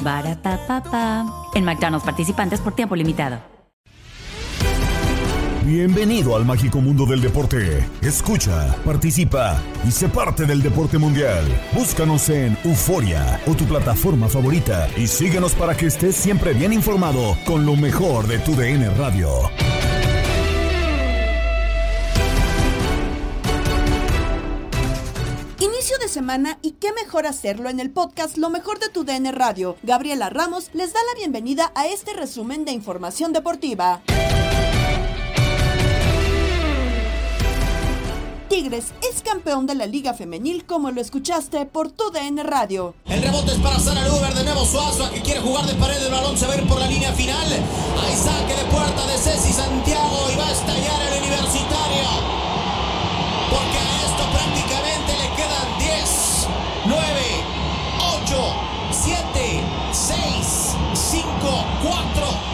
Barata En McDonald's participantes por tiempo limitado. Bienvenido al mágico mundo del deporte. Escucha, participa y sé parte del deporte mundial. Búscanos en Euforia o tu plataforma favorita y síguenos para que estés siempre bien informado con lo mejor de tu DN Radio. De semana y qué mejor hacerlo en el podcast Lo mejor de tu DN Radio. Gabriela Ramos les da la bienvenida a este resumen de información deportiva. Tigres es campeón de la Liga Femenil como lo escuchaste por tu DN Radio. El rebote es para Sara Luber, de nuevo Suazo, que quiere jugar de pared del balón, se va por la línea final. Hay saque de puerta de Ceci Santiago y va a estallar el universitario. 4,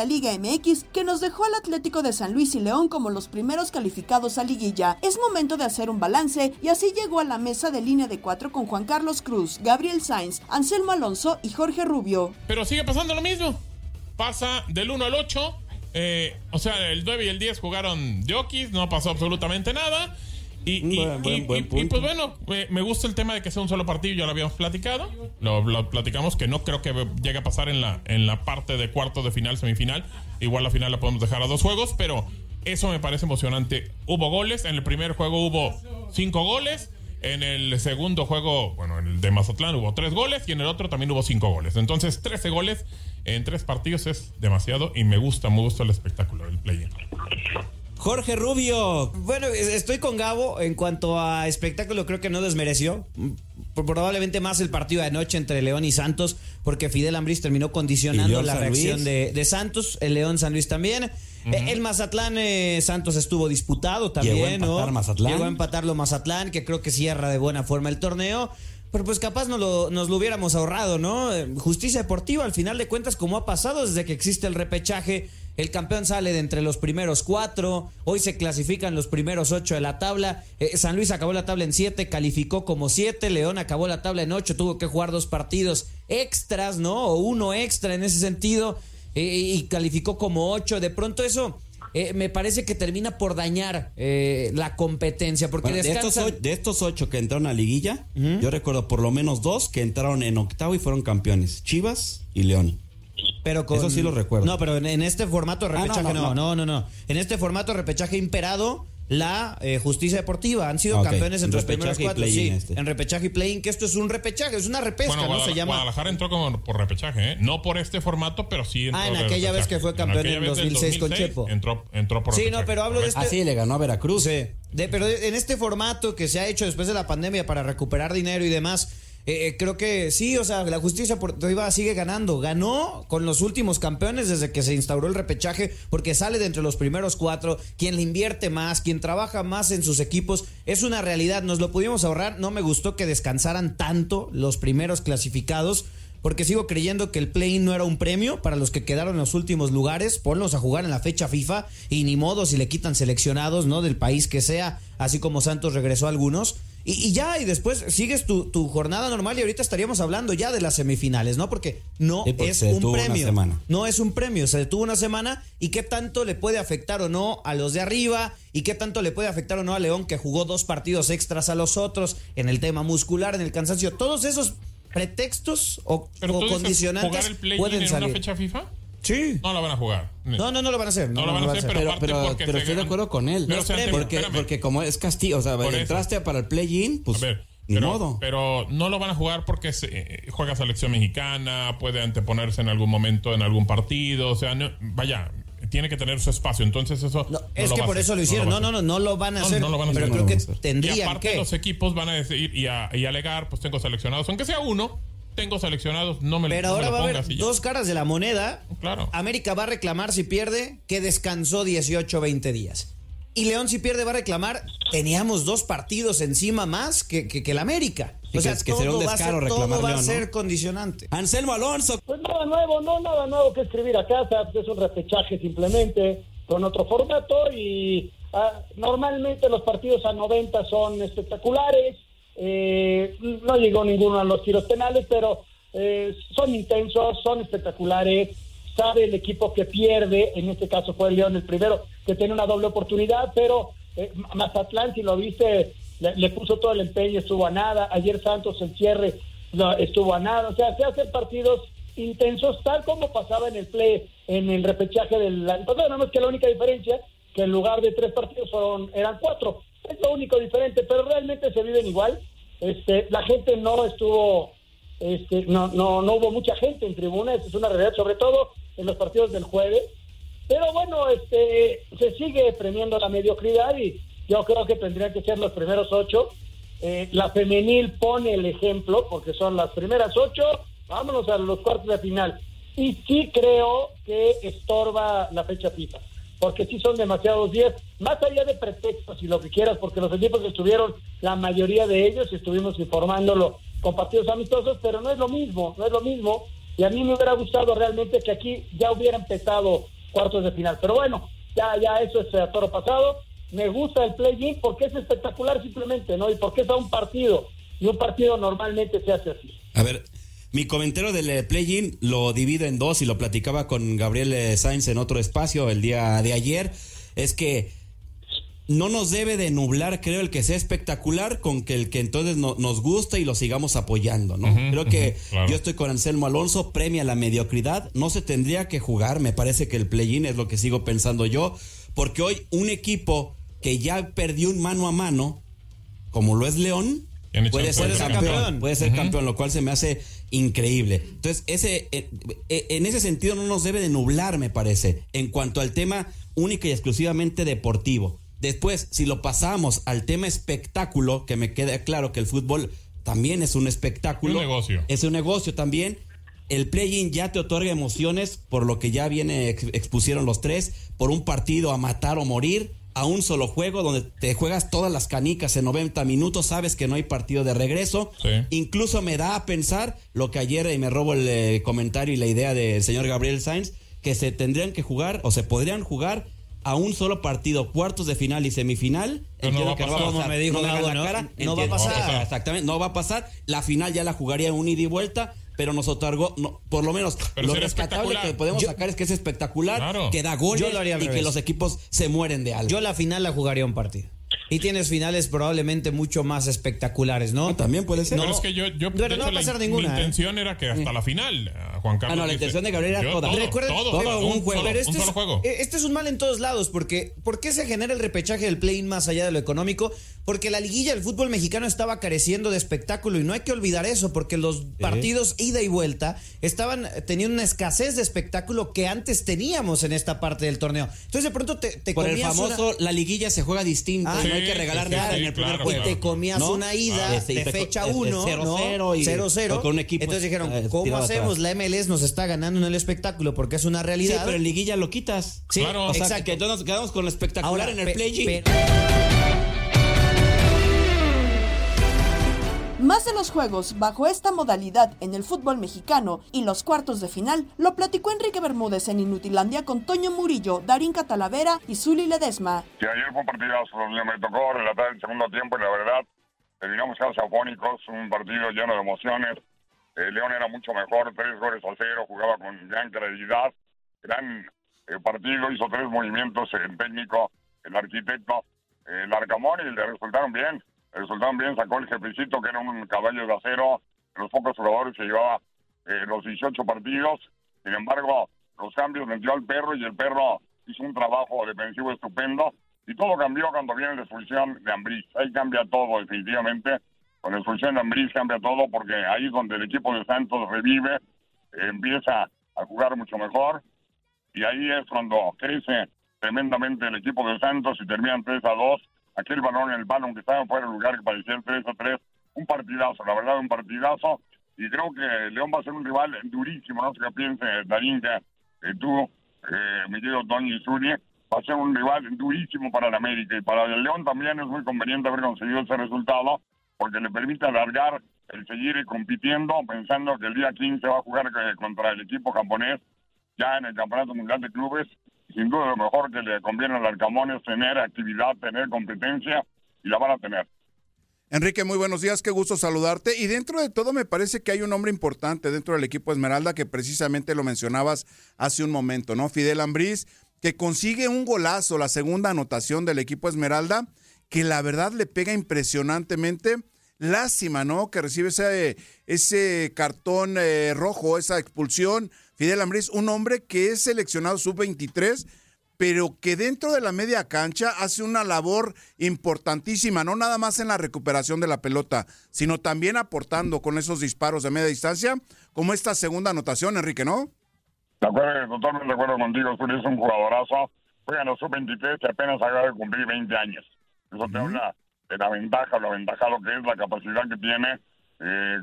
la Liga MX que nos dejó al Atlético de San Luis y León como los primeros calificados a liguilla. Es momento de hacer un balance y así llegó a la mesa de línea de cuatro con Juan Carlos Cruz, Gabriel Sainz, Anselmo Alonso y Jorge Rubio. Pero sigue pasando lo mismo. Pasa del 1 al 8. eh, o sea, el 9 y el 10 jugaron Diokis, no pasó absolutamente nada. Y, y- Buen- buen- y- buen y- pues bueno, me gusta el tema de que sea un solo partido, ya lo habíamos platicado. Lo, lo platicamos que no creo que llegue a pasar en la, en la parte de cuarto de final, semifinal. Igual la final la podemos dejar a dos juegos, pero eso me parece emocionante. Hubo goles, en el primer juego hubo cinco goles. En el segundo juego, bueno, en el de Mazatlán hubo tres goles y en el otro también hubo cinco goles. Entonces, 13 goles en tres partidos es demasiado y me gusta, me gusta el espectáculo del play Jorge Rubio. Bueno, es- estoy con Gabo en cuanto a espectáculo, creo que no desmereció. probablemente más el partido de anoche entre León y Santos, porque Fidel Ambriz terminó condicionando la reacción de, de Santos, el León San Luis también. Eh, El Mazatlán eh, Santos estuvo disputado también, Llegó a empatar ¿no? Mazatlán. Llegó a empatarlo Mazatlán, que creo que cierra de buena forma el torneo. Pero pues capaz nos lo, nos lo hubiéramos ahorrado, ¿no? Justicia deportiva, al final de cuentas, como ha pasado desde que existe el repechaje, el campeón sale de entre los primeros cuatro, hoy se clasifican los primeros ocho de la tabla, Eh, San Luis acabó la tabla en siete, calificó como siete, León acabó la tabla en ocho, tuvo que jugar dos partidos extras, ¿no? O uno extra en ese sentido, eh, y calificó como ocho, de pronto eso... eh, me parece que termina por dañar eh, la competencia porque Bueno, de, estos ocho, de estos ocho que entraron a liguilla, yo recuerdo por lo menos dos que entraron en octavo y fueron campeones, Chivas y León. Pero con- Eso sí lo recuerdo. No, pero en, en este formato de Ah, no, repechaje no, no, no, no, no, En este formato de repechaje imperado la eh, justicia deportiva. Han sido Ok, campeones entre los repechaje primeros y cuatro. Sí, este. en repechaje y play-in, que esto es un repechaje, es una repesca, Bueno, ¿no? Guadalajara, Se llama. Guadalajara entró como por repechaje, ¿eh? No por este formato, pero sí entró Ah, en aquella vez que fue campeón en vez del 2006 con Chepo. Entró, entró por Sí, no, pero hablo de este. Ah, sí, le ganó a Veracruz. Sí. De- pero en este formato que se ha hecho después de la pandemia para recuperar dinero y demás, eh, eh, creo que sí, o sea, la justicia deportiva sigue ganando. Ganó con los últimos campeones desde que se instauró el repechaje, porque sale de entre los primeros cuatro. Quien le invierte más, quien trabaja más en sus equipos, es una realidad. Nos lo pudimos ahorrar. No me gustó que descansaran tanto los primeros clasificados. Porque sigo creyendo que el play-in no era un premio para los que quedaron en los últimos lugares. Ponlos a jugar en la fecha FIFA y ni modo si le quitan seleccionados, ¿no? Del país que sea, así como Santos regresó a algunos. Y, y ya, y después sigues tu, tu jornada normal y ahorita estaríamos hablando ya de las semifinales, ¿no? Porque no Sí, porque es se un premio. semana. No es un premio, se detuvo una semana y qué tanto le puede afectar o no a los de arriba y qué tanto le puede afectar o no a León que jugó dos partidos extras a los otros en el tema muscular, en el cansancio. Todos esos pretextos o, o condicionantes ¿Jugar el play-in pueden en salir. una fecha FIFA? Sí. No la van a jugar. No, no, no lo van a hacer. No lo van a hacer, pero, Pero, porque pero estoy de acuerdo con él. Pero, o sea, porque, espérame. porque como es castigo, o sea, Por eso. entraste para el play-in, pues A ver, ni pero, modo. pero no lo van a jugar porque se, eh, juega selección mexicana, puede anteponerse en algún momento en algún partido, o sea, no- vaya, tiene que tener su espacio, entonces eso no es lo que por hacer, eso lo hicieron. No, hacer. no, no, no lo van a No, hacer. no lo van a pero hacer. creo No lo que van a hacer. Y tendrían aparte que. los equipos van a decir y, a- y alegar, pues tengo seleccionados, aunque sea uno, tengo seleccionados, no me, Pero no me ahora lo va a haber dos caras de la moneda. Claro. América va a reclamar si pierde que descansó 18 20 días. Y León si pierde va a reclamar, teníamos dos partidos encima más que, que, que el América. Sí, o sea, que- que será un todo va a ser- descaro reclamar todo va a ser condicionante. Anselmo Alonso. Pues nada nuevo, no nada nuevo que escribir a casa, pues es un repechaje simplemente con otro formato y ah, normalmente los partidos a 90 son espectaculares, eh, no llegó ninguno a los tiros penales, pero eh, son intensos, son espectaculares, sabe el equipo que pierde, en este caso fue el León el primero, que tiene una doble oportunidad, pero eh, Mazatlán, si lo viste, le, puso todo el empeño, estuvo a nada, ayer Santos el cierre no, estuvo a nada, o sea, se hacen partidos intensos, tal como pasaba en el play, en el repechaje del año pasado, nada más que la única diferencia, que en lugar de tres partidos fueron, eran cuatro, es lo único diferente, pero realmente se viven igual, este, la gente no estuvo este, no, no, no hubo mucha gente en tribuna, esa es una realidad, sobre todo en los partidos del jueves. Pero bueno, este, se sigue premiando la mediocridad y yo creo que tendrían que ser los primeros ocho. Eh, la femenil pone el ejemplo porque son las primeras ocho, vámonos a los cuartos de final. Y sí creo que estorba la fecha FIFA, porque sí son demasiados días, más allá de pretextos y lo que quieras, porque los equipos estuvieron, la mayoría de ellos, estuvimos informándolo con partidos amistosos, pero no es lo mismo, no es lo mismo. Y a mí me hubiera gustado realmente que aquí ya hubiera empezado cuartos de final. Pero bueno, ya, ya eso es a toro pasado. Me gusta el play-in porque es espectacular simplemente, ¿no? Y porque es a un partido. Y un partido normalmente se hace así. A ver, mi comentario del eh, play-in lo divido en dos y lo platicaba con Gabriel eh, Sainz en otro espacio el día de ayer. Es que no nos debe de nublar, creo, el que sea espectacular con que el que entonces no- nos gusta y lo sigamos apoyando, ¿no? Creo que claro. yo estoy con Anselmo Alonso, premia la mediocridad, no se tendría que jugar, me parece que el play-in es lo que sigo pensando yo, porque hoy un equipo que ya perdió un mano a mano, como lo es León, puede ser campeón, puede ser campeón, lo cual se me hace increíble. Entonces, ese, eh, eh, en ese sentido no nos debe de nublar, me parece, en cuanto al tema única y exclusivamente deportivo. Después, si lo pasamos al tema espectáculo, que me queda claro que el fútbol también es un espectáculo. Un negocio. Es un negocio también. El play-in ya te otorga emociones por lo que ya viene, ex- expusieron los tres, por un partido a matar o morir, a un solo juego donde te juegas todas las canicas en 90 minutos, sabes que no hay partido de regreso. Incluso me da a pensar lo que ayer, y me robo el eh, comentario y la idea del señor Gabriel Sainz, que se tendrían que jugar o se podrían jugar a un solo partido, cuartos de final y semifinal. Pero no va que pasar. Me dijo no la ¿no? cara, No va a pasar. Exactamente, no va a pasar. La final ya la jugaría un ida y vuelta, pero nos otorgó, no, por lo menos, Pero lo rescatable que podemos Yo- sacar es que es espectacular, Claro. que da goles Yo lo haría al y que revés. los equipos se mueren de algo. Yo la final la jugaría un partido. Y tienes finales probablemente mucho más espectaculares, ¿no? También puede ser. Pero es que yo, yo Pero de no va a la- pasar mi ninguna, ¿eh? intención era que hasta la final, eh, Juan Carlos. Ah, no, la dice, intención de Gabriel era toda. Todo, Recuerden, todo, un, un juego. solo, Pero este, un es, solo juego. eh, este es un mal en todos lados, porque ¿por qué se genera el repechaje del play-in más allá de lo económico? Porque la liguilla del fútbol mexicano estaba careciendo de espectáculo y no hay que olvidar eso, porque los partidos ida y vuelta estaban teniendo una escasez de espectáculo que antes teníamos en esta parte del torneo. Entonces de pronto te, te Por el famoso, una- la liguilla se juega distinto, Ah, no hay sí, que regalar sí, sí, nada sí, en el primer claro, juego. y te comías ¿no? una ida Ah, de fecha es- es 1, 0-0 y- 0-0. o con un equipo, Entonces dijeron, eh, ¿cómo hacemos? atrás. La MLS nos está ganando en el espectáculo porque es una Sí, realidad. pero en liguilla lo quitas. Sí, Claro. O sea, exacto. que entonces nos quedamos con lo espectacular Ahora, en el play Más de los juegos bajo esta modalidad en el fútbol mexicano y los cuartos de final lo platicó Enrique Bermúdez en Inutilandia con Toño Murillo, Darín Catalavera y Zuli Ledesma. que ayer fue un partidazo, me tocó relatar el segundo tiempo y la verdad, terminamos casi afónicos, un partido lleno de emociones. Eh, León era mucho mejor, tres goles a cero, jugaba con gran claridad, gran eh, partido, hizo tres movimientos, el técnico, el arquitecto, eh, el Arcamón y le resultaron bien, le resultaron bien, sacó el jefecito que era un caballo de acero, de los pocos jugadores que llevaba eh, los 18 partidos, sin embargo, los cambios metió al perro y el perro hizo un trabajo defensivo estupendo y todo cambió cuando viene la expulsión de Ambriz. Ahí cambia todo definitivamente. Con la expulsión de Ambriz cambia todo porque ahí es donde el equipo de Santos revive, eh, empieza a jugar mucho mejor y ahí es cuando crece tremendamente el equipo de Santos y terminan 3 a 2. Aquel balón el balón que estaba fuera del lugar que parecía el 3 a 3. Un partidazo, la verdad, un partidazo. Y creo que León va a ser un rival durísimo. No sé qué piense Darín, que eh, eh, mi querido Tony Zuri, va a ser un rival durísimo para el América. Y para el León también es muy conveniente haber conseguido ese resultado porque le permite alargar el seguir compitiendo, pensando que el día 15 va a jugar eh, contra el equipo japonés ya en el Campeonato Mundial de Clubes. Sin duda lo mejor que le conviene al Arcamón es tener actividad, tener competencia y la van a tener. Enrique, muy buenos días, qué gusto saludarte. Y dentro de todo me parece que hay un hombre importante dentro del equipo Esmeralda que precisamente lo mencionabas hace un momento, ¿no? Fidel Ambriz, que consigue un golazo, la segunda anotación del equipo Esmeralda, que la verdad le pega impresionantemente. Lástima, ¿no? Que recibe ese, ese cartón eh, rojo, esa expulsión. Fidel Ambriz, un hombre que es seleccionado sub-23, pero que dentro de la media cancha hace una labor importantísima, no nada más en la recuperación de la pelota, sino también aportando con esos disparos de media distancia, como esta segunda anotación, Enrique, ¿no? De acuerdo, totalmente de acuerdo contigo, Zuri es un jugadorazo. Juega en los sub-23 que apenas acaba de cumplir 20 años. Eso te habla de la ventaja, lo que es, la capacidad que tiene. Eh,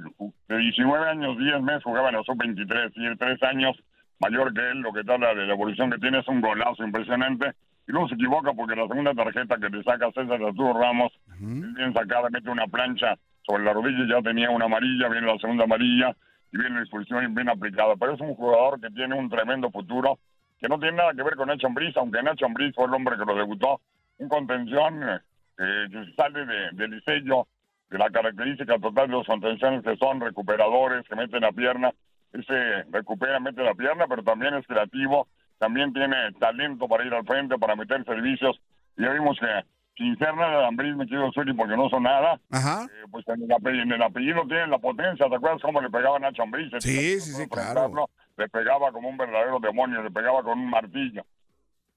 de 19 años, 10 meses jugaba en los sub-23 y el 3 años mayor que él, lo que habla de la evolución que tiene es un golazo impresionante. Y luego se equivoca porque la segunda tarjeta que te saca César Arturo Ramos es bien sacada, mete una plancha sobre la rodilla ya tenía una amarilla, viene la segunda amarilla y viene la expulsión bien aplicada. Pero es un jugador que tiene un tremendo futuro, que no tiene nada que ver con Nacho Ambriz, aunque Nacho Ambriz fue el hombre que lo debutó. Un contención eh, que sale de, del diseño, de la característica total de los contenciones que son recuperadores, que meten la pierna. Ese recupera, mete la pierna, pero también es creativo, también tiene talento para ir al frente, para meter servicios. Y ya vimos que sin ser nada de Ambriz, me quiero Zuri porque no son nada, Ajá. eh, pues en el, apellido, en el apellido tienen la potencia. ¿Te acuerdas cómo le pegaba a Nacho? Sí, sí, sí, claro. Le pegaba como un verdadero demonio, le pegaba con un martillo.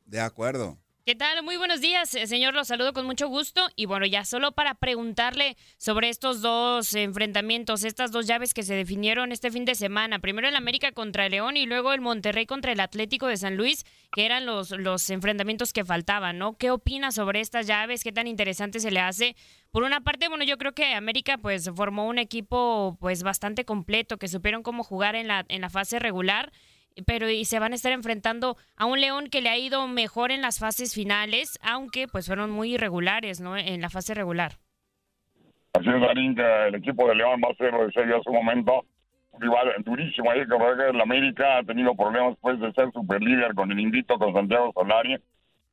De acuerdo. ¿Qué tal? Muy buenos días, eh, señor. Los saludo con mucho gusto. Y bueno, ya solo para preguntarle sobre estos dos enfrentamientos, estas dos llaves que se definieron este fin de semana. Primero el América contra el León y luego el Monterrey contra el Atlético de San Luis, que eran los, los enfrentamientos que faltaban, ¿no? ¿Qué opina sobre estas llaves? ¿Qué tan interesante se le hace? Por una parte, bueno, yo creo que América pues formó un equipo pues bastante completo, que supieron cómo jugar en la, en la fase regular pero y se van a estar enfrentando a un León que le ha ido mejor en las fases finales, aunque pues fueron muy irregulares, ¿no? En la fase regular. Así es, Darín, que el equipo de León va a ser, lo decía yo hace un momento, un rival durísimo. Ahí que el América ha tenido problemas después de ser superlíder con el invito con Santiago Solari.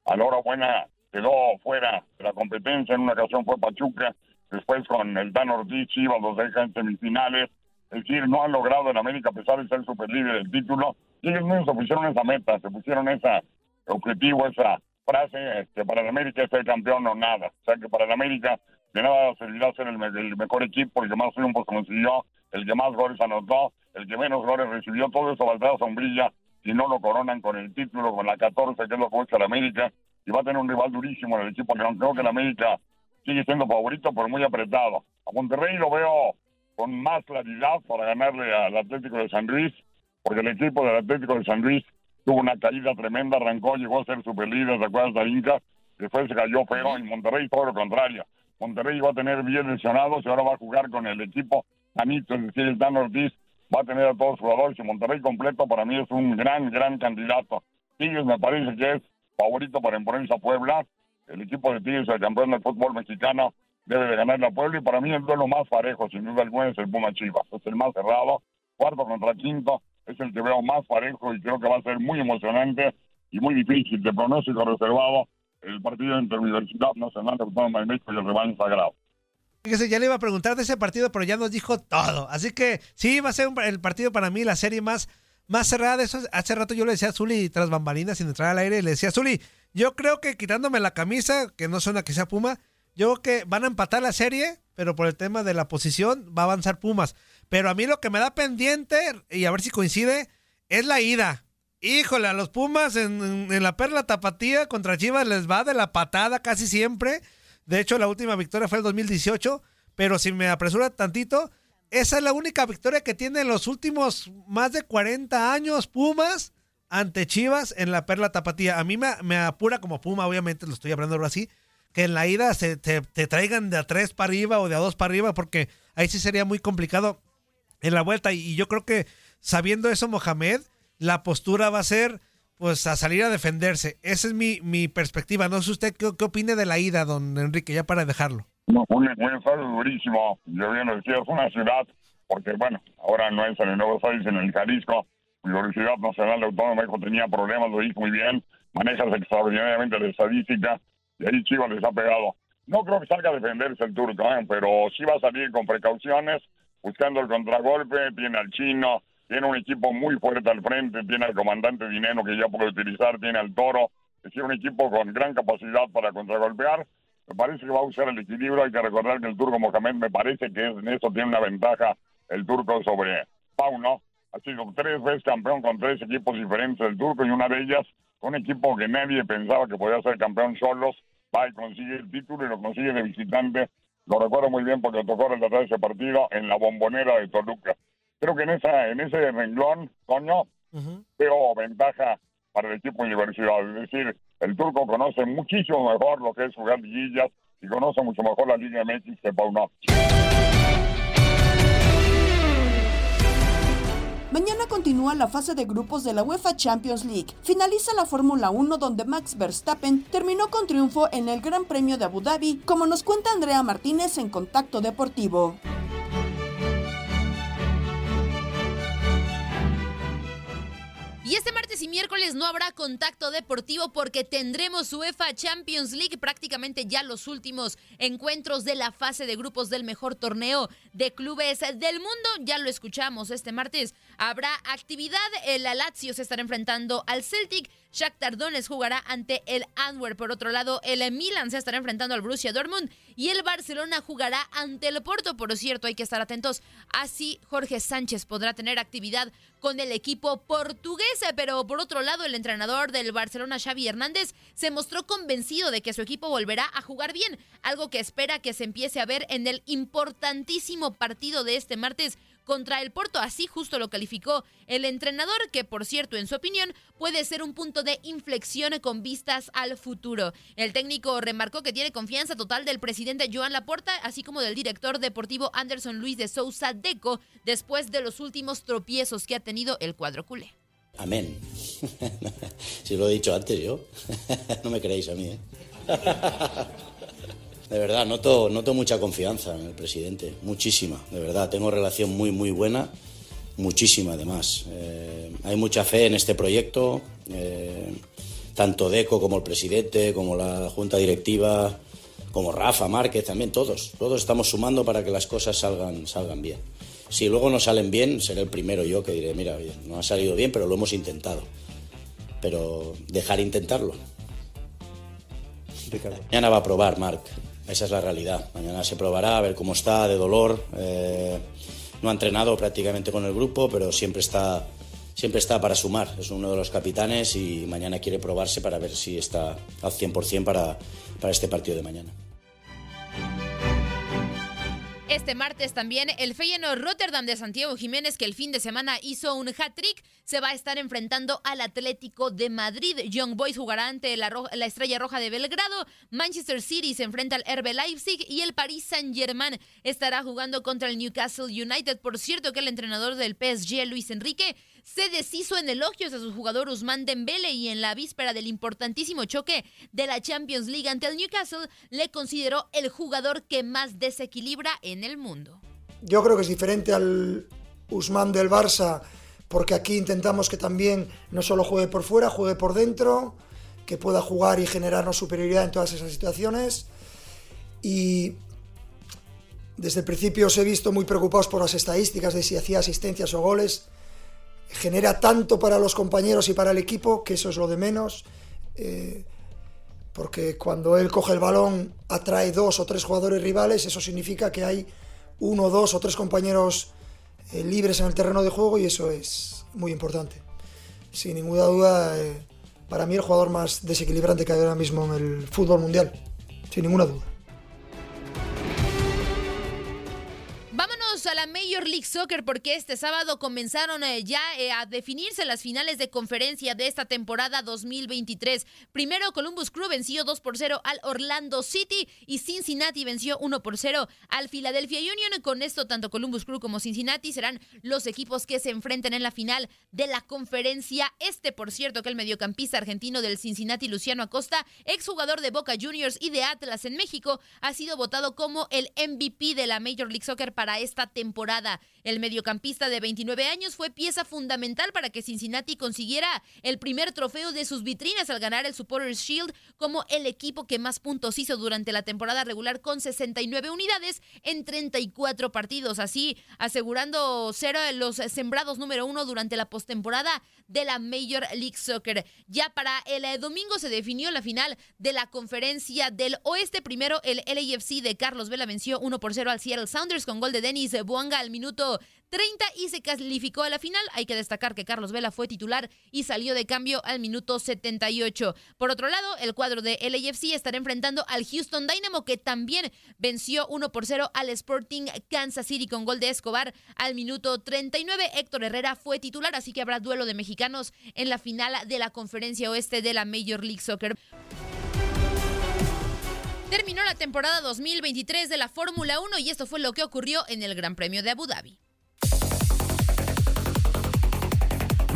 A la hora buena quedó fuera de la competencia. En una ocasión fue Pachuca. Después con el Dan Ortiz, Chivas los deja en semifinales. Es decir, no han logrado en América, a pesar de ser superlíder del título, y ellos mismos se pusieron esa meta, se pusieron ese objetivo, esa frase, que para el América es el campeón o nada. O sea que para el América de nada servirá ser el, el mejor equipo, el que más triunfos consiguió, el que más goles anotó, el que menos goles recibió, todo eso valdrá sombrilla si no lo coronan con el título, con la 14, que es lo que busca el América, y va a tener un rival durísimo en el equipo León. Creo que el América sigue siendo favorito, pero muy apretado. A Monterrey lo veo con más claridad para ganarle al Atlético de San Luis, porque el equipo del Atlético de San Luis tuvo una caída tremenda, arrancó, llegó a ser superlíder, ¿te acuerdas de Inca? Después se cayó feo, y Monterrey todo lo contrario. Monterrey va a tener 10 lesionados y ahora va a jugar con el equipo sanito, es decir, el Dan Ortiz va a tener a todos los jugadores y Monterrey completo para mí es un gran, gran candidato. Tigres me parece que es favorito para imponerse a Puebla. El equipo de Tigres, el campeón del fútbol mexicano, debe de ganar la Puebla y para mí el duelo más parejo, sin duda alguna, es el Puma Chivas. Es el más cerrado, cuarto contra quinto, es el que veo más parejo y creo que va a ser muy emocionante y muy difícil. De pronóstico reservado, el partido entre Universidad Nacional Autónoma de México y el rebaño sagrado. Fíjese, ya le iba a preguntar de ese partido, pero ya nos dijo todo. Así que sí, va a ser el partido para mí, la serie más, más cerrada eso. Hace rato yo le decía a Zuli tras bambalinas sin entrar al aire, le decía, Zuli, yo creo que quitándome la camisa, que no suena que sea Puma, yo creo que van a empatar la serie, pero por el tema de la posición va a avanzar Pumas. Pero a mí lo que me da pendiente, y a ver si coincide, es la ida. Híjole, a los Pumas en, en- la perla tapatía contra Chivas les va de la patada casi siempre. De hecho, la última victoria fue el 2018, pero si me apresura tantito, esa es la única victoria que tiene en los últimos más de 40 años Pumas ante Chivas en la perla tapatía. A mí me, me apura como Puma, obviamente lo estoy hablando ahora así, que en la ida se, te, te traigan de a tres para arriba o de a dos para arriba, porque ahí sí sería muy complicado en la vuelta. Y yo creo que sabiendo eso, Mohamed, la postura va a ser pues a salir a defenderse. Esa es mi, mi perspectiva. No sé usted qué, qué opine de la ida, don Enrique, ya para dejarlo. Un, un estadio durísimo, yo bien lo decía, es una ciudad, porque bueno, ahora no es en el Nuevo País, en el Jalisco, Universidad Nacional Autónoma de México tenía problemas, lo dijo muy bien, manejas extraordinariamente la estadística, y ahí Chivas les ha pegado. No creo que salga a defenderse el turco, ¿eh? pero sí va a salir con precauciones, buscando el contragolpe, tiene al chino, tiene un equipo muy fuerte al frente, tiene al comandante Dinero que ya puede utilizar, tiene al toro, es decir, un equipo con gran capacidad para contragolpear. Me parece que va a usar el equilibrio. Hay que recordar que el turco Mohamed me parece que en eso tiene una ventaja el turco sobre Pauno. Ha sido tres veces campeón con tres equipos diferentes del turco y una de ellas un equipo que nadie pensaba que podía ser campeón solos. Va y consigue el título y lo consigue de visitante. Lo recuerdo muy bien porque tocó relatar ese partido en la bombonera de Toluca. Creo que en esa en ese renglón, coño, veo ventaja para el equipo universidad. Es decir, el turco conoce muchísimo mejor lo que es jugar liguillas y conoce mucho mejor la Liga MX que Pauno. Mañana continúa la fase de grupos de la UEFA Champions League. Finaliza la Fórmula 1 donde Max Verstappen terminó con triunfo en el Gran Premio de Abu Dhabi, como nos cuenta Andrea Martínez en Contacto Deportivo. Y este martes y miércoles no habrá contacto deportivo porque tendremos UEFA Champions League, prácticamente ya los últimos encuentros de la fase de grupos del mejor torneo de clubes del mundo. Ya lo escuchamos este martes. Habrá actividad. El Lazio se estará enfrentando al Celtic. Shakhtar Donetsk jugará ante el Antwerp. Por otro lado, el Milan se estará enfrentando al Borussia Dortmund y el Barcelona jugará ante el Porto. Por cierto, hay que estar atentos. Así Jorge Sánchez podrá tener actividad con el equipo portugués. pero por otro lado el entrenador del Barcelona Xavi Hernández se mostró convencido de que su equipo volverá a jugar bien, algo que espera que se empiece a ver en el importantísimo partido de este martes contra el Porto. Así justo lo calificó el entrenador, que por cierto, en su opinión, puede ser un punto de inflexión con vistas al futuro. El técnico remarcó que tiene confianza total del presidente Joan Laporta, así como del director deportivo Anderson Luis de Sousa Deco, después de los últimos tropiezos que ha tenido el cuadro culé. Amén. si lo he dicho antes yo. no me creéis a mí, ¿eh? De verdad, noto, noto mucha confianza en el presidente, muchísima, de verdad. Tengo relación muy, muy buena, muchísima además. Eh, hay mucha fe en este proyecto, eh, tanto Deco como el presidente, como la junta directiva, como Rafa Márquez también, todos. Todos estamos sumando para que las cosas salgan, salgan bien. Si luego no salen bien, seré el primero yo que diré, mira, no ha salido bien, pero lo hemos intentado. Pero dejar intentarlo. Ricardo. Mañana va a probar, Marc. Esa es la realidad. Mañana se probará a ver cómo está, de dolor. Eh, no ha entrenado prácticamente con el grupo, pero siempre está, siempre está para sumar. Es uno de los capitanes y mañana quiere probarse para ver si está al 100% para, para este partido de mañana. Este martes también el Feyenoord Rotterdam de Santiago Jiménez, que el fin de semana hizo un hat-trick, se va a estar enfrentando al Atlético de Madrid. Young Boys jugará ante la, Estrella Roja de Belgrado, Manchester City se enfrenta al RB Leipzig y el Paris Saint-Germain estará jugando contra el Newcastle United. Por cierto que el entrenador del PSG, Luis Enrique, se deshizo en elogios a su jugador Usman Dembele y en la víspera del importantísimo choque de la Champions League ante el Newcastle le consideró el jugador que más desequilibra en el mundo. Yo creo que es diferente al Usman del Barça, porque aquí intentamos que también no solo juegue por fuera, juegue por dentro, que pueda jugar y generarnos superioridad en todas esas situaciones. Y desde el principio os he visto muy preocupados por las estadísticas de si hacía asistencias o goles. Genera tanto para los compañeros y para el equipo que eso es lo de menos. Eh, porque cuando él coge el balón atrae dos o tres jugadores rivales, eso significa que hay uno, dos o tres compañeros eh, libres en el terreno de juego y eso es muy importante. Sin ninguna duda, eh, para mí el jugador más desequilibrante que hay ahora mismo en el fútbol mundial, sin ninguna duda. A la Major League Soccer porque este sábado comenzaron eh, ya eh, a definirse las finales de conferencia de esta temporada 2023. Primero Columbus Crew venció 2 por 0 al Orlando City y Cincinnati venció 1 por 0 al Philadelphia Union. Con esto tanto Columbus Crew como Cincinnati serán los equipos que se enfrenten en la final de la conferencia este. Por cierto que el mediocampista argentino del Cincinnati Luciano Acosta, exjugador de Boca Juniors y de Atlas en México, ha sido votado como el MVP de la Major League Soccer para esta temporada. El mediocampista de 29 años fue pieza fundamental para que Cincinnati consiguiera el primer trofeo de sus vitrinas al ganar el Supporters Shield como el equipo que más puntos hizo durante la temporada regular con 69 unidades en 34 partidos, así asegurando ser los sembrados número uno durante la postemporada de la Major League Soccer. Ya para el eh, domingo se definió la final de la conferencia del oeste. Primero el LAFC de Carlos Vela venció 1 por 0 al Seattle Sounders con gol de Denis Buanga al minuto 30 y se calificó a la final. Hay que destacar que Carlos Vela fue titular y salió de cambio al minuto 78. Por otro lado, el cuadro de LAFC estará enfrentando al Houston Dynamo que también venció 1 por 0 al Sporting Kansas City con gol de Escobar al minuto 39. Héctor Herrera fue titular, así que habrá duelo de mexicanos en la final de la conferencia oeste de la Major League Soccer. Terminó la temporada 2023 de la Fórmula 1 y esto fue lo que ocurrió en el Gran Premio de Abu Dhabi.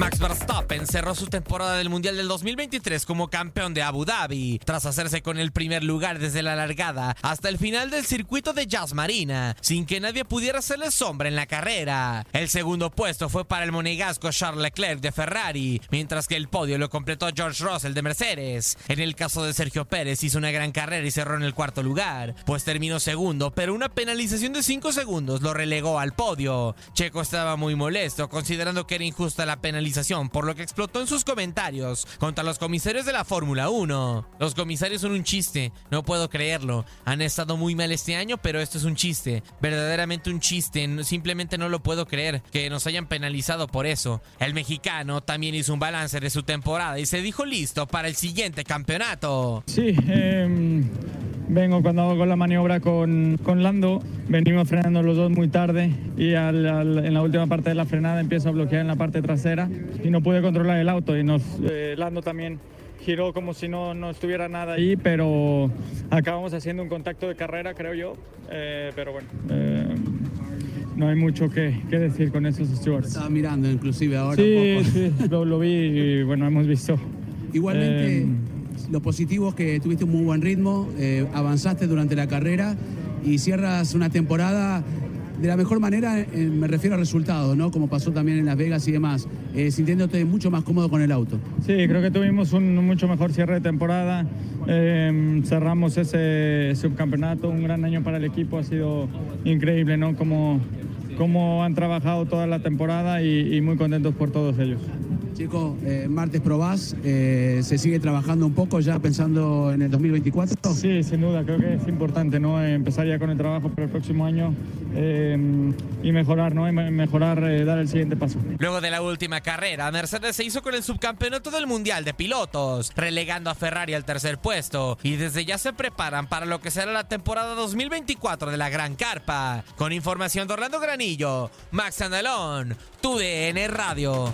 Max Verstappen cerró su temporada del Mundial del 2023 como campeón de Abu Dhabi, tras hacerse con el primer lugar desde la largada hasta el final del circuito de Jazz Marina, sin que nadie pudiera hacerle sombra en la carrera. El segundo puesto fue para el monegasco Charles Leclerc de Ferrari, mientras que el podio lo completó George Russell de Mercedes. En el caso de Sergio Pérez hizo una gran carrera y cerró en el cuarto lugar, pues terminó segundo, pero una penalización de 5 segundos lo relegó al podio. Checo estaba muy molesto, considerando que era injusta la penalización por lo que explotó en sus comentarios contra los comisarios de la Fórmula 1. Los comisarios son un chiste, no puedo creerlo. Han estado muy mal este año, pero esto es un chiste, verdaderamente un chiste, simplemente no lo puedo creer que nos hayan penalizado por eso. El mexicano también hizo un balance de su temporada y se dijo listo para el siguiente campeonato. Sí, eh, vengo cuando hago la maniobra con, con Lando, venimos frenando los dos muy tarde y al, en la última parte de la frenada empiezo a bloquear en la parte trasera y no pude controlar el auto y nos, eh, Lando también giró como si no, no estuviera nada ahí, pero acabamos haciendo un contacto de carrera, creo yo, eh, pero bueno. Eh, no hay mucho que, que, decir con esos stewards. Estaba mirando inclusive ahora. Sí, sí, lo, lo, vi y bueno, hemos visto. Igualmente, eh, lo positivo es que tuviste un muy buen ritmo, eh, avanzaste durante la carrera y cierras una temporada de la mejor manera, eh, me refiero a resultados, ¿no? Como pasó también en Las Vegas y demás, eh, sintiéndote mucho más cómodo con el auto. Sí, creo que tuvimos un mucho mejor cierre de temporada. Eh, cerramos ese subcampeonato, un gran año para el equipo, ha sido increíble, ¿no? Como, como han trabajado toda la temporada y muy contentos por todos ellos. Eh, martes probás, eh, ¿se sigue trabajando un poco ya pensando en el 2024? Sí, sin duda, creo que es importante ¿no? empezar ya con el trabajo para el próximo año eh, y mejorar, ¿no? Y mejorar, eh, dar el siguiente paso. Luego de la última carrera, Mercedes se hizo con el subcampeonato del Mundial de Pilotos, relegando a Ferrari al tercer puesto y desde ya se preparan para lo que será la temporada 2024 de la Gran Carpa. Con información de Orlando Granillo, Max Andalón, TUDN Radio.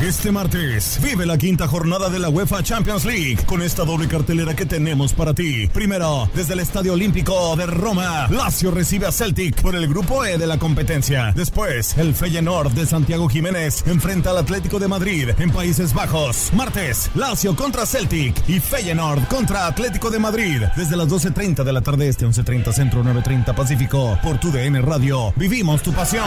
Este martes vive la quinta jornada de la UEFA Champions League con esta doble cartelera que tenemos para ti. Primero, desde el Estadio Olímpico de Roma, Lazio recibe a Celtic por el grupo E de la competencia. Después, el Feyenoord de Santiago Jiménez enfrenta al Atlético de Madrid en Países Bajos. Martes, Lazio contra Celtic y Feyenoord contra Atlético de Madrid desde las 12.30 de la tarde este 11.30 Centro 9.30 Pacífico por tu DN Radio. Vivimos tu pasión.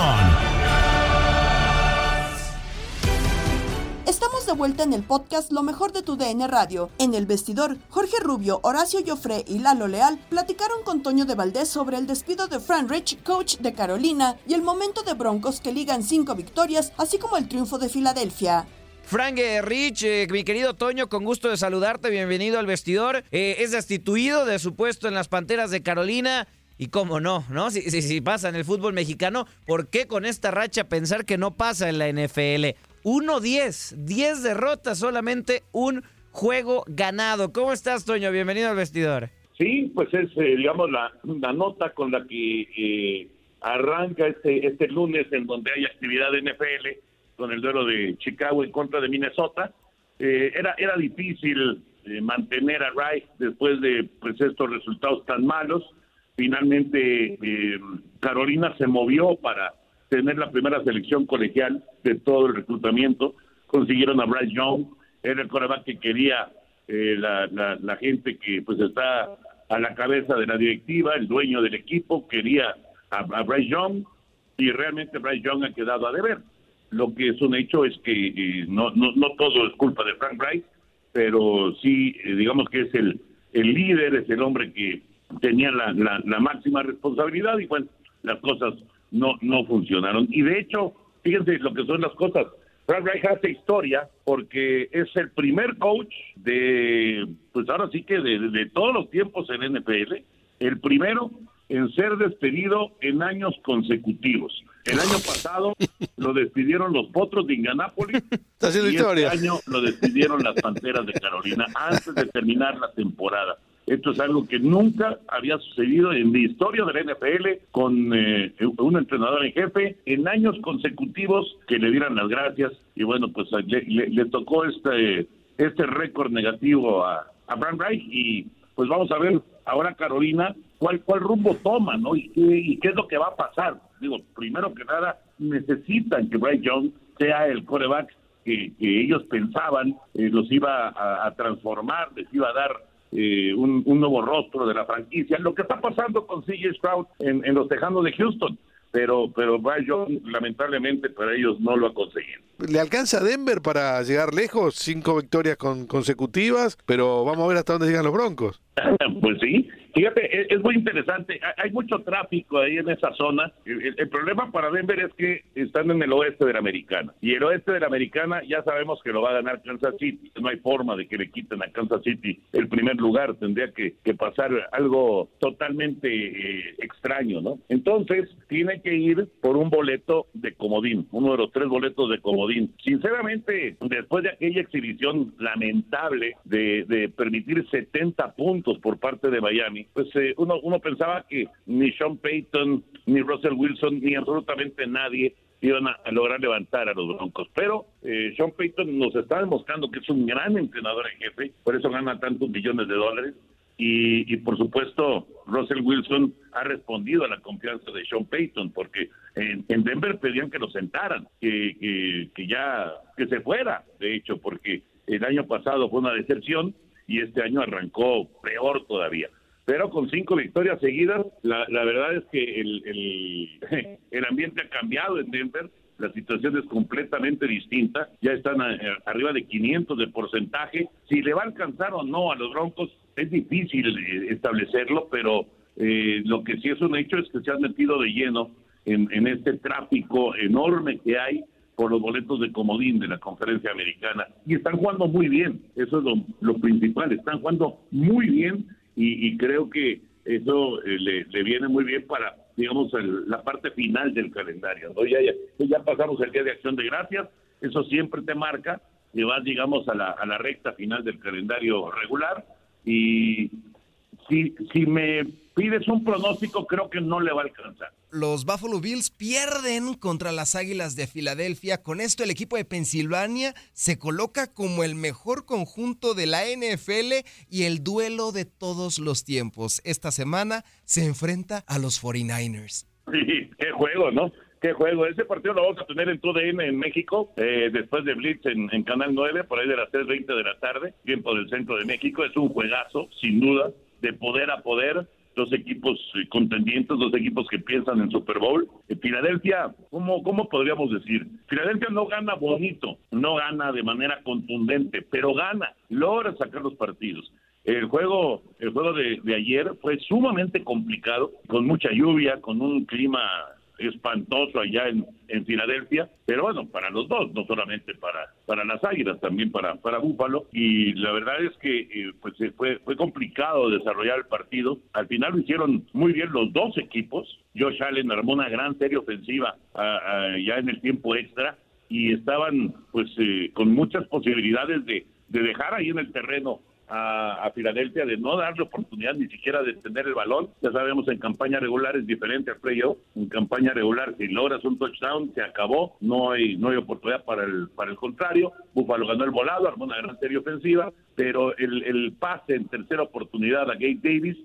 Estamos de vuelta en el podcast Lo mejor de tu DN Radio. En el vestidor, Jorge Rubio, Horacio Joffre y Lalo Leal platicaron con Toño de Valdés sobre el despido de Fran Rich, coach de Carolina, y el momento de Broncos que ligan cinco victorias, así como el triunfo de Filadelfia. Frank Rich, eh, mi querido Toño, con gusto de saludarte, bienvenido al vestidor. Eh, es destituido de su puesto en las Panteras de Carolina. Y cómo no, ¿no? Si, pasa en el fútbol mexicano, ¿por qué con esta racha pensar que no pasa en la NFL? 1-10, 10 derrotas, solamente un juego ganado. ¿Cómo estás, Toño? Bienvenido al vestidor. Sí, pues es, eh, digamos, la, la, nota con la que eh, arranca este, este lunes en donde hay actividad de NFL con el duelo de Chicago en contra de Minnesota. Eh, era, era difícil mantener a Rice después de pues, estos resultados tan malos. Finalmente, Carolina se movió para tener la primera selección colegial de todo el reclutamiento. Consiguieron a Bryce Young, era el coreback que quería eh, la, la, gente que pues está a la cabeza de la directiva, el dueño del equipo, quería a, a Bryce Young y realmente Bryce Young ha quedado a deber. Lo que es un hecho es que eh, no, no, no todo es culpa de Frank Bryce, pero sí, eh, digamos que es el, el líder, es el hombre que tenía la, la, la máxima responsabilidad y bueno, las cosas no, no funcionaron. Y de hecho, fíjense lo que son las cosas. Frank Reich hace historia porque es el primer coach de, pues ahora sí que de, de todos los tiempos en NFL, el primero en ser despedido en años consecutivos. El año pasado lo despidieron los Potros de Indianápolis y historia. este año lo despidieron las Panteras de Carolina antes de terminar la temporada. Esto es algo que nunca había sucedido en la historia de la NFL con eh, un entrenador en jefe en años consecutivos que le dieran las gracias y bueno, pues le, tocó este este récord negativo a, a Brand Reich y pues vamos a ver ahora Carolina cuál cuál rumbo toma, ¿no? Y qué, y qué es lo que va a pasar. Digo, primero que nada necesitan que Bryce Young sea el coreback que, que ellos pensaban eh, los iba a transformar, les iba a dar eh, un, nuevo rostro de la franquicia. Lo que está pasando con CJ Stroud en, los Tejanos de Houston, pero pero Young lamentablemente para ellos no lo ha conseguido. ¿Le alcanza a Denver para llegar lejos? Cinco victorias con- consecutivas, pero vamos a ver hasta dónde llegan los Broncos. Pues sí, fíjate, es, es muy interesante. Hay, mucho tráfico ahí en esa zona. El, problema para Denver es que están en el oeste de la Americana. Y el oeste de la Americana ya sabemos que lo va a ganar Kansas City. No hay forma de que le quiten a Kansas City el primer lugar. Tendría que, pasar algo totalmente eh, extraño, ¿no? Entonces, tiene que ir por un boleto de comodín, uno de los tres boletos de comodín. Sinceramente, después de aquella exhibición lamentable de, de permitir 70 puntos por parte de Miami, pues eh, uno, uno pensaba que ni Sean Payton, ni Russell Wilson, ni absolutamente nadie iban a, lograr levantar a los Broncos. Pero eh, Sean Payton nos está demostrando que es un gran entrenador en jefe, por eso gana tantos millones de dólares. Y, y, por supuesto, Russell Wilson ha respondido a la confianza de Sean Payton, porque en, en Denver pedían que lo sentaran, que, que, que ya que se fuera, de hecho, porque el año pasado fue una decepción y este año arrancó peor todavía. Pero con cinco victorias seguidas, la, verdad es que el, el, ambiente ha cambiado en Denver, la situación es completamente distinta, ya están arriba de 500 de porcentaje. Si le va a alcanzar o no a los Broncos es difícil eh, establecerlo, pero eh, lo que sí es un hecho es que se han metido de lleno en, en este tráfico enorme que hay por los boletos de comodín de la conferencia americana y están jugando muy bien, eso es lo, lo principal, están jugando muy bien y, y creo que eso eh, le, le viene muy bien para, digamos, el- la parte final del calendario. ¿no? Ya, ya, ya pasamos el Día de Acción de Gracias, eso siempre te marca, y vas, digamos, a la, a la recta final del calendario regular y si, si me pides un pronóstico, creo que no le va a alcanzar. Los Buffalo Bills pierden contra las Águilas de Filadelfia. Con esto el equipo de Pensilvania se coloca como el mejor conjunto de la NFL y el duelo de todos los tiempos. Esta semana se enfrenta a los 49ers. Sí, qué juego, ¿no? Qué juego. Ese partido lo vamos a tener en TUDN en México, eh, después de Blitz en, en Canal 9, por ahí de las 3.20 de la tarde, tiempo del centro de México. Es un juegazo, sin duda, de poder a poder. Dos equipos eh, contendientes, dos equipos que piensan en Super Bowl. Eh, Filadelfia, ¿cómo, ¿cómo podríamos decir? Filadelfia no gana bonito, no gana de manera contundente, pero gana, logra sacar los partidos. El juego, el juego de, de ayer fue sumamente complicado, con mucha lluvia, con un clima espantoso allá en, en Filadelfia, pero bueno, para los dos, no solamente para, para las Águilas, también para, para Búfalo, y la verdad es que eh, pues fue, fue complicado desarrollar el partido, al final lo hicieron muy bien los dos equipos, Josh Allen armó una gran serie ofensiva ah, ah, ya en el tiempo extra, y estaban pues eh, con muchas posibilidades de, de dejar ahí en el terreno a, Filadelfia de no darle oportunidad ni siquiera de tener el balón. Ya sabemos, en campaña regular es diferente al playoff. En campaña regular, si logras un touchdown, se acabó. No hay no hay oportunidad para el para el contrario. Buffalo ganó el volado, armó una gran serie ofensiva, pero el, el pase en tercera oportunidad a Gabe Davis,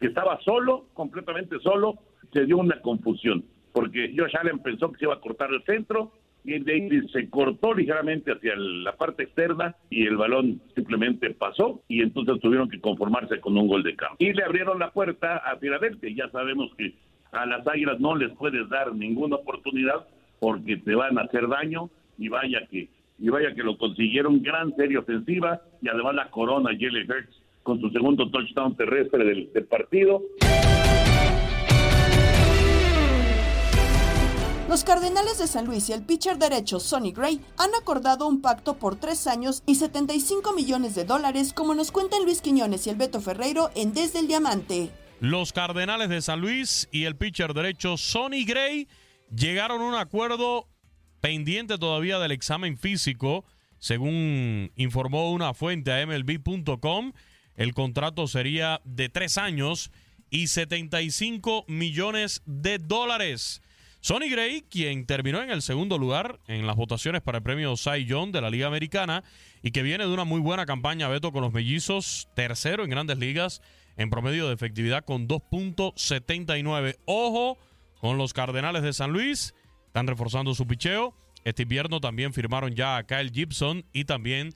que estaba solo, completamente solo, se dio una confusión. Porque Josh Allen pensó que se iba a cortar el centro, el Davis se cortó ligeramente hacia la parte externa y el balón simplemente pasó y entonces tuvieron que conformarse con un gol de campo. Y le abrieron la puerta a Filadelfia. Ya sabemos que a las Águilas no les puedes dar ninguna oportunidad porque te van a hacer daño y vaya que y vaya que lo consiguieron gran serie ofensiva y además la corona Jalen Hurts con su segundo touchdown terrestre del, del partido. Los Cardenales de San Luis y el pitcher derecho Sonny Gray han acordado un pacto por tres años y 75 millones de dólares, como nos cuentan Luis Quiñones y el Beto Ferreiro en Desde el Diamante. Los Cardenales de San Luis y el pitcher derecho Sonny Gray llegaron a un acuerdo pendiente todavía del examen físico, según informó una fuente a MLB.com. El contrato sería de tres años y 75 millones de dólares. Sonny Gray, quien terminó en el segundo lugar en las votaciones para el premio Cy Young de la Liga Americana y que viene de una muy buena campaña, Beto, con los mellizos, tercero en grandes ligas en promedio de efectividad con 2.79. Ojo con los Cardenales de San Luis, están reforzando su picheo. Este invierno también firmaron ya a Kyle Gibson y también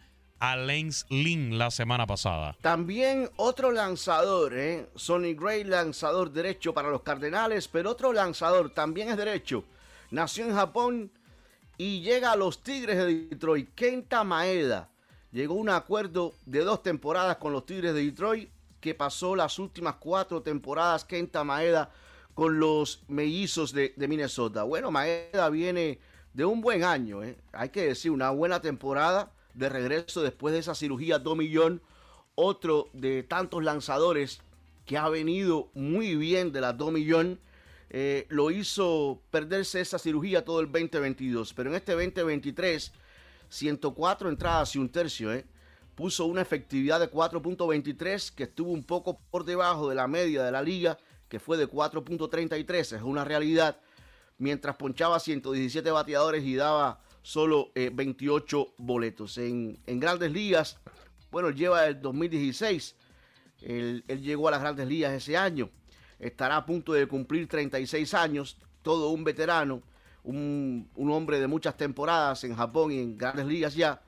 a Lance Lynn la semana pasada. También otro lanzador, ¿eh? Sonny Gray, lanzador derecho para los Cardenales, pero otro lanzador también es derecho. Nació en Japón y llega a los Tigres de Detroit. Kenta Maeda llegó a un acuerdo de dos temporadas con los Tigres de Detroit, que pasó las últimas cuatro temporadas Kenta Maeda con los mellizos de, de Minnesota. Bueno, Maeda viene de un buen año, ¿eh? hay que decir, una buena temporada de regreso después de esa cirugía millón Otro de tantos lanzadores que ha venido muy bien de la 2 millón. Eh, lo hizo perderse esa cirugía todo el 2022. Pero en este 2023, 104 entradas y un tercio. ¿eh? Puso una efectividad de 4.23 que estuvo un poco por debajo de la media de la liga, que fue de 4.33. Es una realidad. Mientras ponchaba 117 bateadores y daba solo 28 eh, boletos. En, grandes ligas, bueno, él lleva el 2016, él, llegó a las grandes ligas ese año, estará a punto de cumplir 36 años, todo un veterano, un, un hombre de muchas temporadas en Japón y en grandes ligas ya,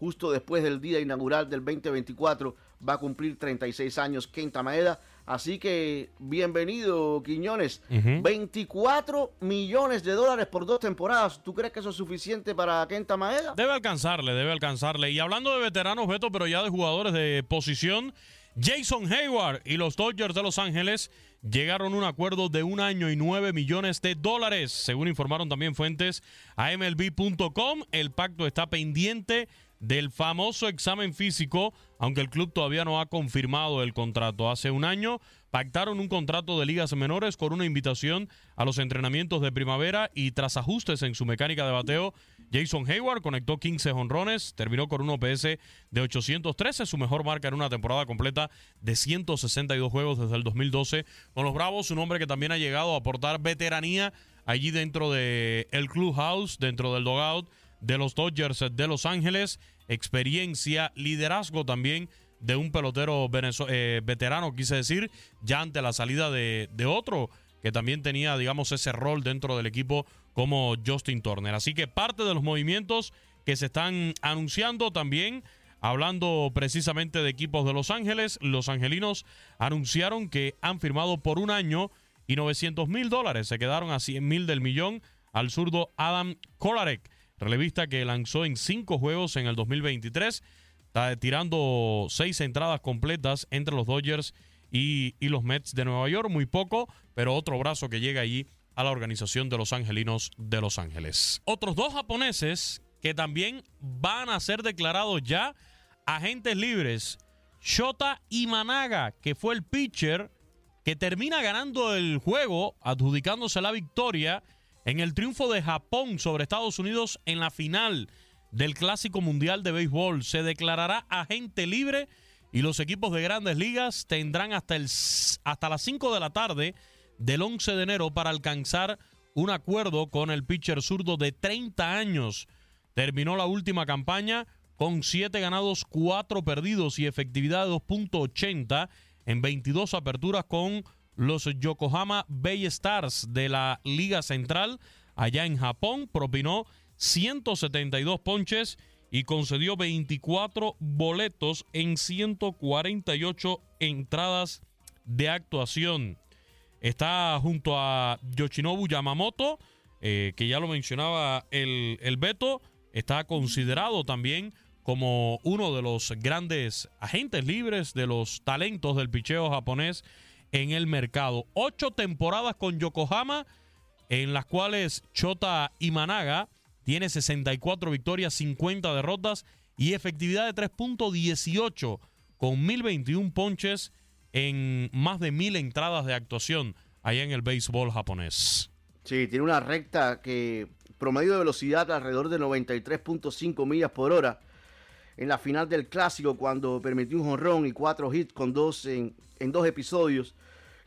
justo después del día inaugural del 2024, va a cumplir 36 años Kenta Maeda. Así que bienvenido, Quiñones. 24 millones de dólares por dos temporadas. ¿Tú crees que eso es suficiente para Kenta Maeda? Debe alcanzarle, debe alcanzarle. Y hablando de veteranos, Beto, pero ya de jugadores de posición, Jason Hayward y los Dodgers de Los Ángeles llegaron a un acuerdo de un año y nueve millones de dólares, según informaron también fuentes a MLB.com. El pacto está pendiente del famoso examen físico, aunque el club todavía no ha confirmado el contrato. Hace un año pactaron un contrato de ligas menores con una invitación a los entrenamientos de primavera y tras ajustes en su mecánica de bateo, Jason Hayward conectó 15 honrones, terminó con un OPS de 813, su mejor marca en una temporada completa de 162 juegos desde el 2012. Con los Bravos, un hombre que también ha llegado a aportar veteranía allí dentro del el clubhouse, dentro del dogout de los Dodgers de Los Ángeles, experiencia, liderazgo también de un pelotero eh, veterano, quise decir, ya ante la salida de, de otro que también tenía, digamos, ese rol dentro del equipo como Justin Turner. Así que parte de los movimientos que se están anunciando también, hablando precisamente de equipos de Los Ángeles, los angelinos anunciaron que han firmado por un año y 900 mil dólares. Se quedaron a 100 mil del millón al zurdo Adam Kolarek relevista que lanzó en cinco juegos en el 2023, está tirando seis entradas completas entre los Dodgers y, los Mets de Nueva York, muy poco, pero otro brazo que llega allí a la organización de los Angelinos de Los Ángeles. Otros dos japoneses que también van a ser declarados ya agentes libres. Shota Imanaga, que fue el pitcher que termina ganando el juego, adjudicándose la victoria en el triunfo de Japón sobre Estados Unidos en la final del Clásico Mundial de Béisbol. Se declarará agente libre y los equipos de grandes ligas tendrán hasta, el, hasta las 5 de la tarde del 11 de enero para alcanzar un acuerdo con el pitcher zurdo de 30 años. Terminó la última campaña con 7 ganados, 4 perdidos y efectividad de 2.80 en 22 aperturas con los Yokohama Bay Stars de la Liga Central allá en Japón. Propinó 172 ponches y concedió 24 boletos en 148 entradas de actuación. Está junto a Yoshinobu Yamamoto, eh, que ya lo mencionaba el, el Beto. Está considerado también como uno de los grandes agentes libres de los talentos del picheo japonés en el mercado. Ocho temporadas con Yokohama, en las cuales Chota Imanaga tiene 64 victorias, 50 derrotas y efectividad de 3.18 con 1021 ponches en más de mil entradas de actuación allá en el béisbol japonés. Sí, tiene una recta que promedio de velocidad alrededor de 93.5 millas por hora. En la final del clásico cuando permitió un jonrón y cuatro hits con dos en, en dos episodios.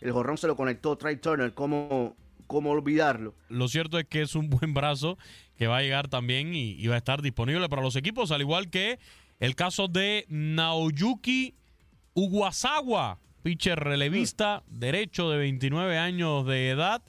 El jonrón se lo conectó Trey Turner, ¿cómo, cómo olvidarlo? Lo cierto es que es un buen brazo que va a llegar también y, y va a estar disponible para los equipos, al igual que el caso de Naoyuki Uguasawa, pitcher relevista, derecho de 29 años de edad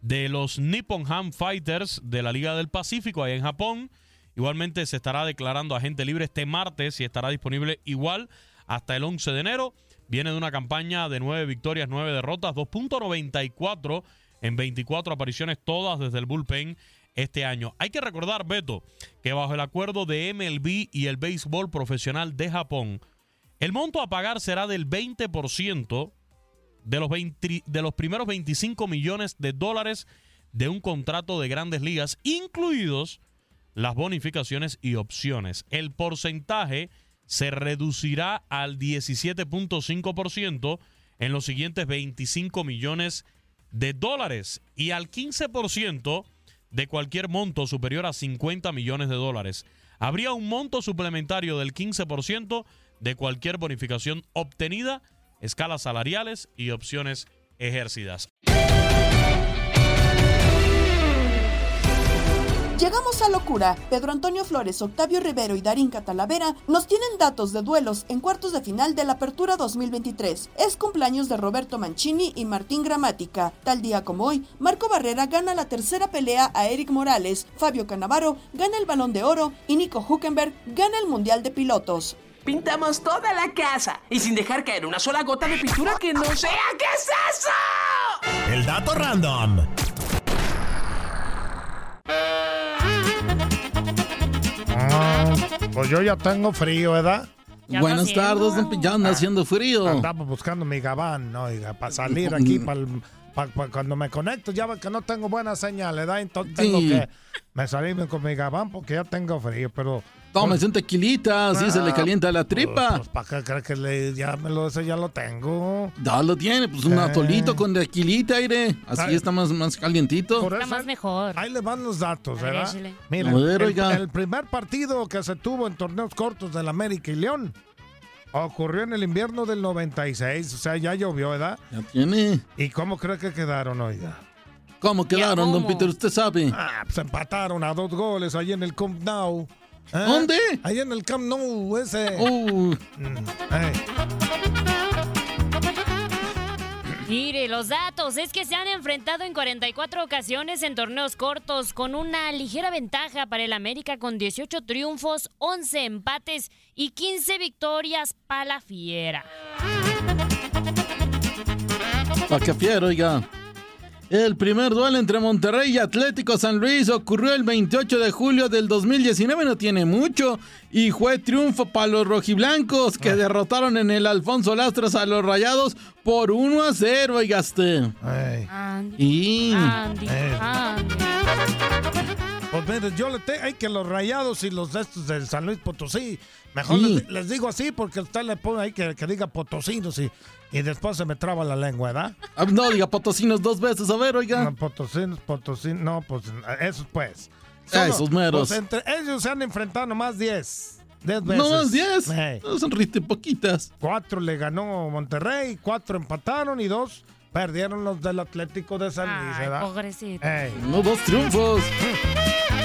de los Nippon Ham Fighters de la Liga del Pacífico, ahí en Japón. Igualmente se estará declarando agente libre este martes y estará disponible igual hasta el 11 de enero. Viene de una campaña de 9 victorias, 9 derrotas, 2.94 en 24 apariciones, todas desde el bullpen este año. Hay que recordar, Beto, que bajo el acuerdo de MLB y el béisbol profesional de Japón, el monto a pagar será del 20% de los, 20 de los primeros 25 millones de dólares de un contrato de grandes ligas, incluidos las bonificaciones y opciones. El porcentaje se reducirá al 17.5% en los siguientes 25 millones de dólares y al 15% de cualquier monto superior a 50 millones de dólares. Habría un monto suplementario del 15% de cualquier bonificación obtenida, escalas salariales y opciones ejercidas. Llegamos a locura. Pedro Antonio Flores, Octavio Rivero y Darín Catalavera nos tienen datos de duelos en cuartos de final de la Apertura 2023. Es cumpleaños de Roberto Mancini y Martín Gramática. Tal día como hoy, Marco Barrera gana la tercera pelea a Eric Morales, Fabio Canavaro gana el Balón de Oro y Nico Huckenberg gana el Mundial de Pilotos. Pintamos toda la casa y sin dejar caer una sola gota de pintura que no sea. ¿Qué es eso? El dato random. Pues yo ya tengo frío, ¿verdad? Ya Buenas tardes, don ya anda haciendo frío. Andamos buscando mi gabán, oiga, para salir aquí, para cuando me conecto, ya ve que no tengo buena señal, ¿verdad? Entonces tengo Sí. que me salirme con mi gabán porque ya tengo frío, pero... Tómese un tequilita, así se le calienta la tripa. Pues, ¿para qué cree que le, ya me lo, ese ya lo tengo? Ya lo tiene, pues un Eh. atolito con tequilita, aire. Así Ay. está más, más calientito. Por eso- mejor. Ahí le van los datos, ver, ¿verdad? Mira, ver, el, oiga. el primer partido que se tuvo en torneos cortos del América y León ocurrió en el invierno del 96, o sea, ya llovió, ¿verdad? Ya tiene. ¿Y cómo cree que quedaron, oiga? ¿Cómo quedaron, don Peter? Usted sabe. Ah, pues empataron a dos goles ahí en el Camp Nou. ¿Eh? ¿Dónde? Ahí en el Camp Nou, ese. Uh, Mm. Mire, los datos es que se han enfrentado en 44 ocasiones en torneos cortos con una ligera ventaja para el América con 18 triunfos, 11 empates y 15 victorias para la fiera. Pa' que fiero, oiga. El primer duelo entre Monterrey y Atlético San Luis ocurrió el 28 de julio del 2019, no tiene mucho, y fue triunfo para los rojiblancos que derrotaron en el Alfonso Lastras a los Rayados por 1 a 0, oigaste. Andy, Y... Andy, Eh. Andy. Pues mire, yo le tengo, hay que los rayados y los de estos del San Luis Potosí, mejor Sí. les, les digo así porque usted le pone ahí que, que diga potosinos y, y después se me traba la lengua, ¿verdad? Ah, No diga potosinos dos veces, a ver, oiga. No, potosinos, potosinos, no, pues esos pues. Esos meros. Pues entre ellos se han enfrentado nomás 10. 10 veces. No más 10. Ey. No son rite poquitas. Cuatro le ganó Monterrey, cuatro empataron y dos perdieron los del Atlético de San Luis, ¿verdad? pobrecito. No, dos triunfos.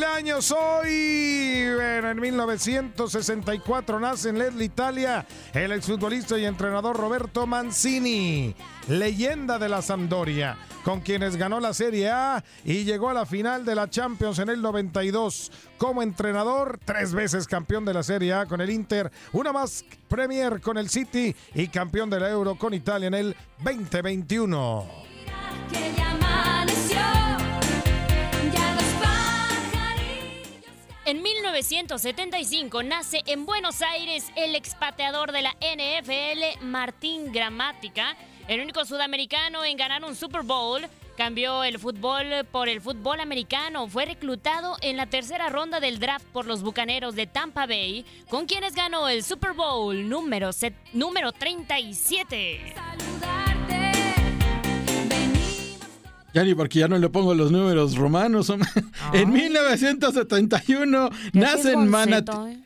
¿Quién cumple años hoy? En 1964 nace en Leslie, Italia, el exfutbolista y entrenador Roberto Mancini, leyenda de la Sampdoria, con quienes ganó la Serie A y llegó a la final de la Champions en el 92. Como entrenador, tres veces campeón de la Serie A con el Inter, una más Premier con el City y campeón de la Euro con Italia en el 2021. En 1975 nace en Buenos Aires el expateador de la NFL, Martín Gramática, el único sudamericano en ganar un Super Bowl, cambió el fútbol por el fútbol americano. Fue reclutado en la tercera ronda del draft por los Bucaneros de Tampa Bay, con quienes ganó el Super Bowl número, número 37. Ya ni porque ya no le pongo los números romanos. en 1971 nace en Manatí. ¿eh?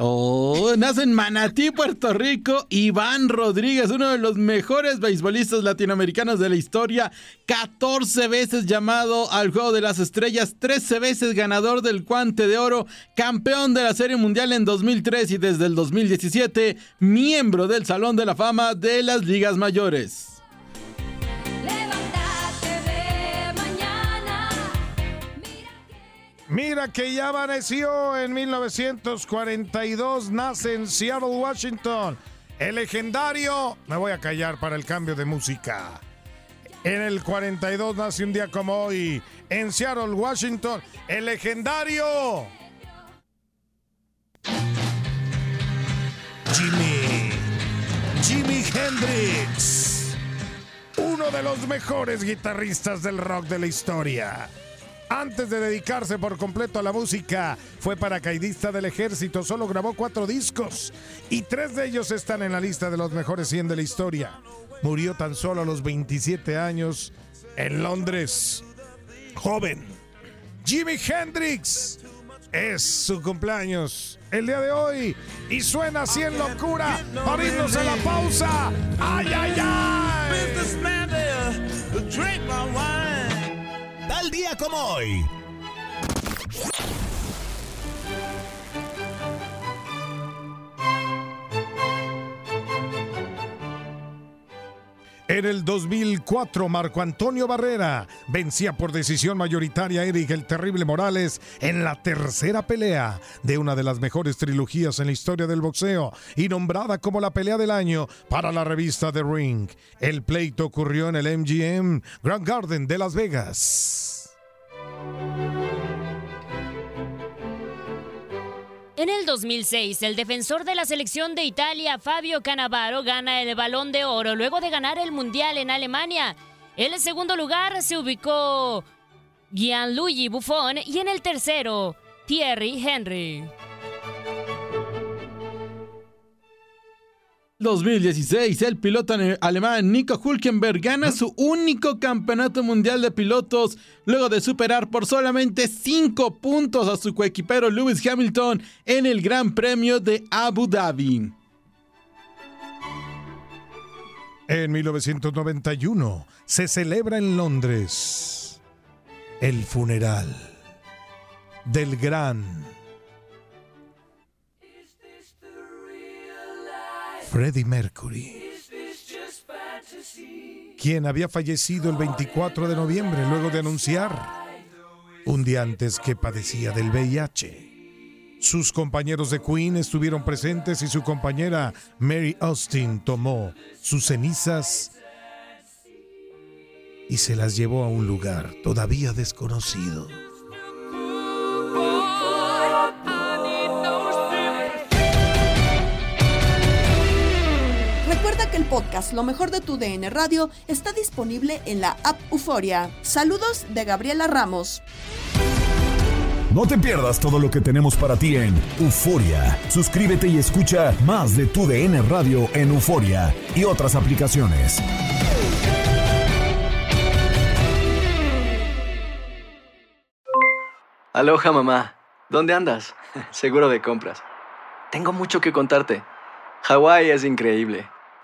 Oh, nace en Manatí, Puerto Rico, Iván Rodríguez, uno de los mejores beisbolistas latinoamericanos de la historia, 14 veces llamado al Juego de las Estrellas, 13 veces ganador del Guante de Oro, campeón de la Serie Mundial en 2003 y desde el 2017, miembro del Salón de la Fama de las Ligas Mayores. Mira que ya amaneció en 1942, nace en Seattle, Washington. El legendario, me voy a callar para el cambio de música. En el 42 nace un día como hoy en Seattle, Washington, el legendario Jimmy, Jimmy Hendrix, uno de los mejores guitarristas del rock de la historia. Antes de dedicarse por completo a la música, fue paracaidista del ejército, solo grabó cuatro discos y tres de ellos están en la lista de los mejores 100 de la historia. Murió tan solo a los 27 años en Londres. Joven. Jimi Hendrix. Es su cumpleaños el día de hoy y suena así en locura para irnos a la pausa. ¡Ay, ay, ay! Tal día como hoy. En el 2004, Marco Antonio Barrera vencía por decisión mayoritaria a Eric el Terrible Morales en la tercera pelea de una de las mejores trilogías en la historia del boxeo y nombrada como la pelea del año para la revista The Ring. El pleito ocurrió en el MGM Grand Garden de Las Vegas. En el 2006, el defensor de la selección de Italia, Fabio Cannavaro, gana el balón de oro luego de ganar el Mundial en Alemania. En el segundo lugar se ubicó Gianluigi Buffon y en el tercero, Thierry Henry. 2016, el piloto alemán Nico Hulkenberg gana su único campeonato mundial de pilotos luego de superar por solamente 5 puntos a su coequipero Lewis Hamilton en el Gran Premio de Abu Dhabi. En 1991 se celebra en Londres el funeral del gran Freddie Mercury, quien había fallecido el 24 de noviembre luego de anunciar un día antes que padecía del VIH. Sus compañeros de Queen estuvieron presentes y su compañera Mary Austin tomó sus cenizas y se las llevó a un lugar todavía desconocido. El podcast Lo mejor de tu DN Radio está disponible en la app Euforia. Saludos de Gabriela Ramos. No te pierdas todo lo que tenemos para ti en Euforia. Suscríbete y escucha más de tu DN Radio en Euforia y otras aplicaciones. Aloha mamá, ¿dónde andas? Seguro de compras. Tengo mucho que contarte. Hawái es increíble.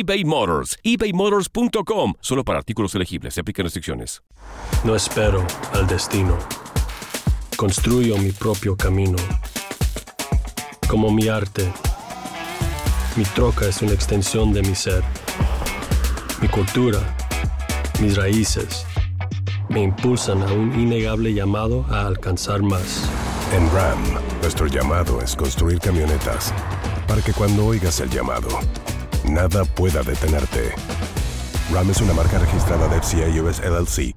eBay Motors. ebaymotors.com. Solo para artículos elegibles. Se aplican restricciones. No espero al destino. Construyo mi propio camino. Como mi arte. Mi troca es una extensión de mi ser. Mi cultura. Mis raíces. Me impulsan a un innegable llamado a alcanzar más. En RAM, nuestro llamado es construir camionetas para que cuando oigas el llamado, nada pueda detenerte. RAM es una marca registrada de FCA US LLC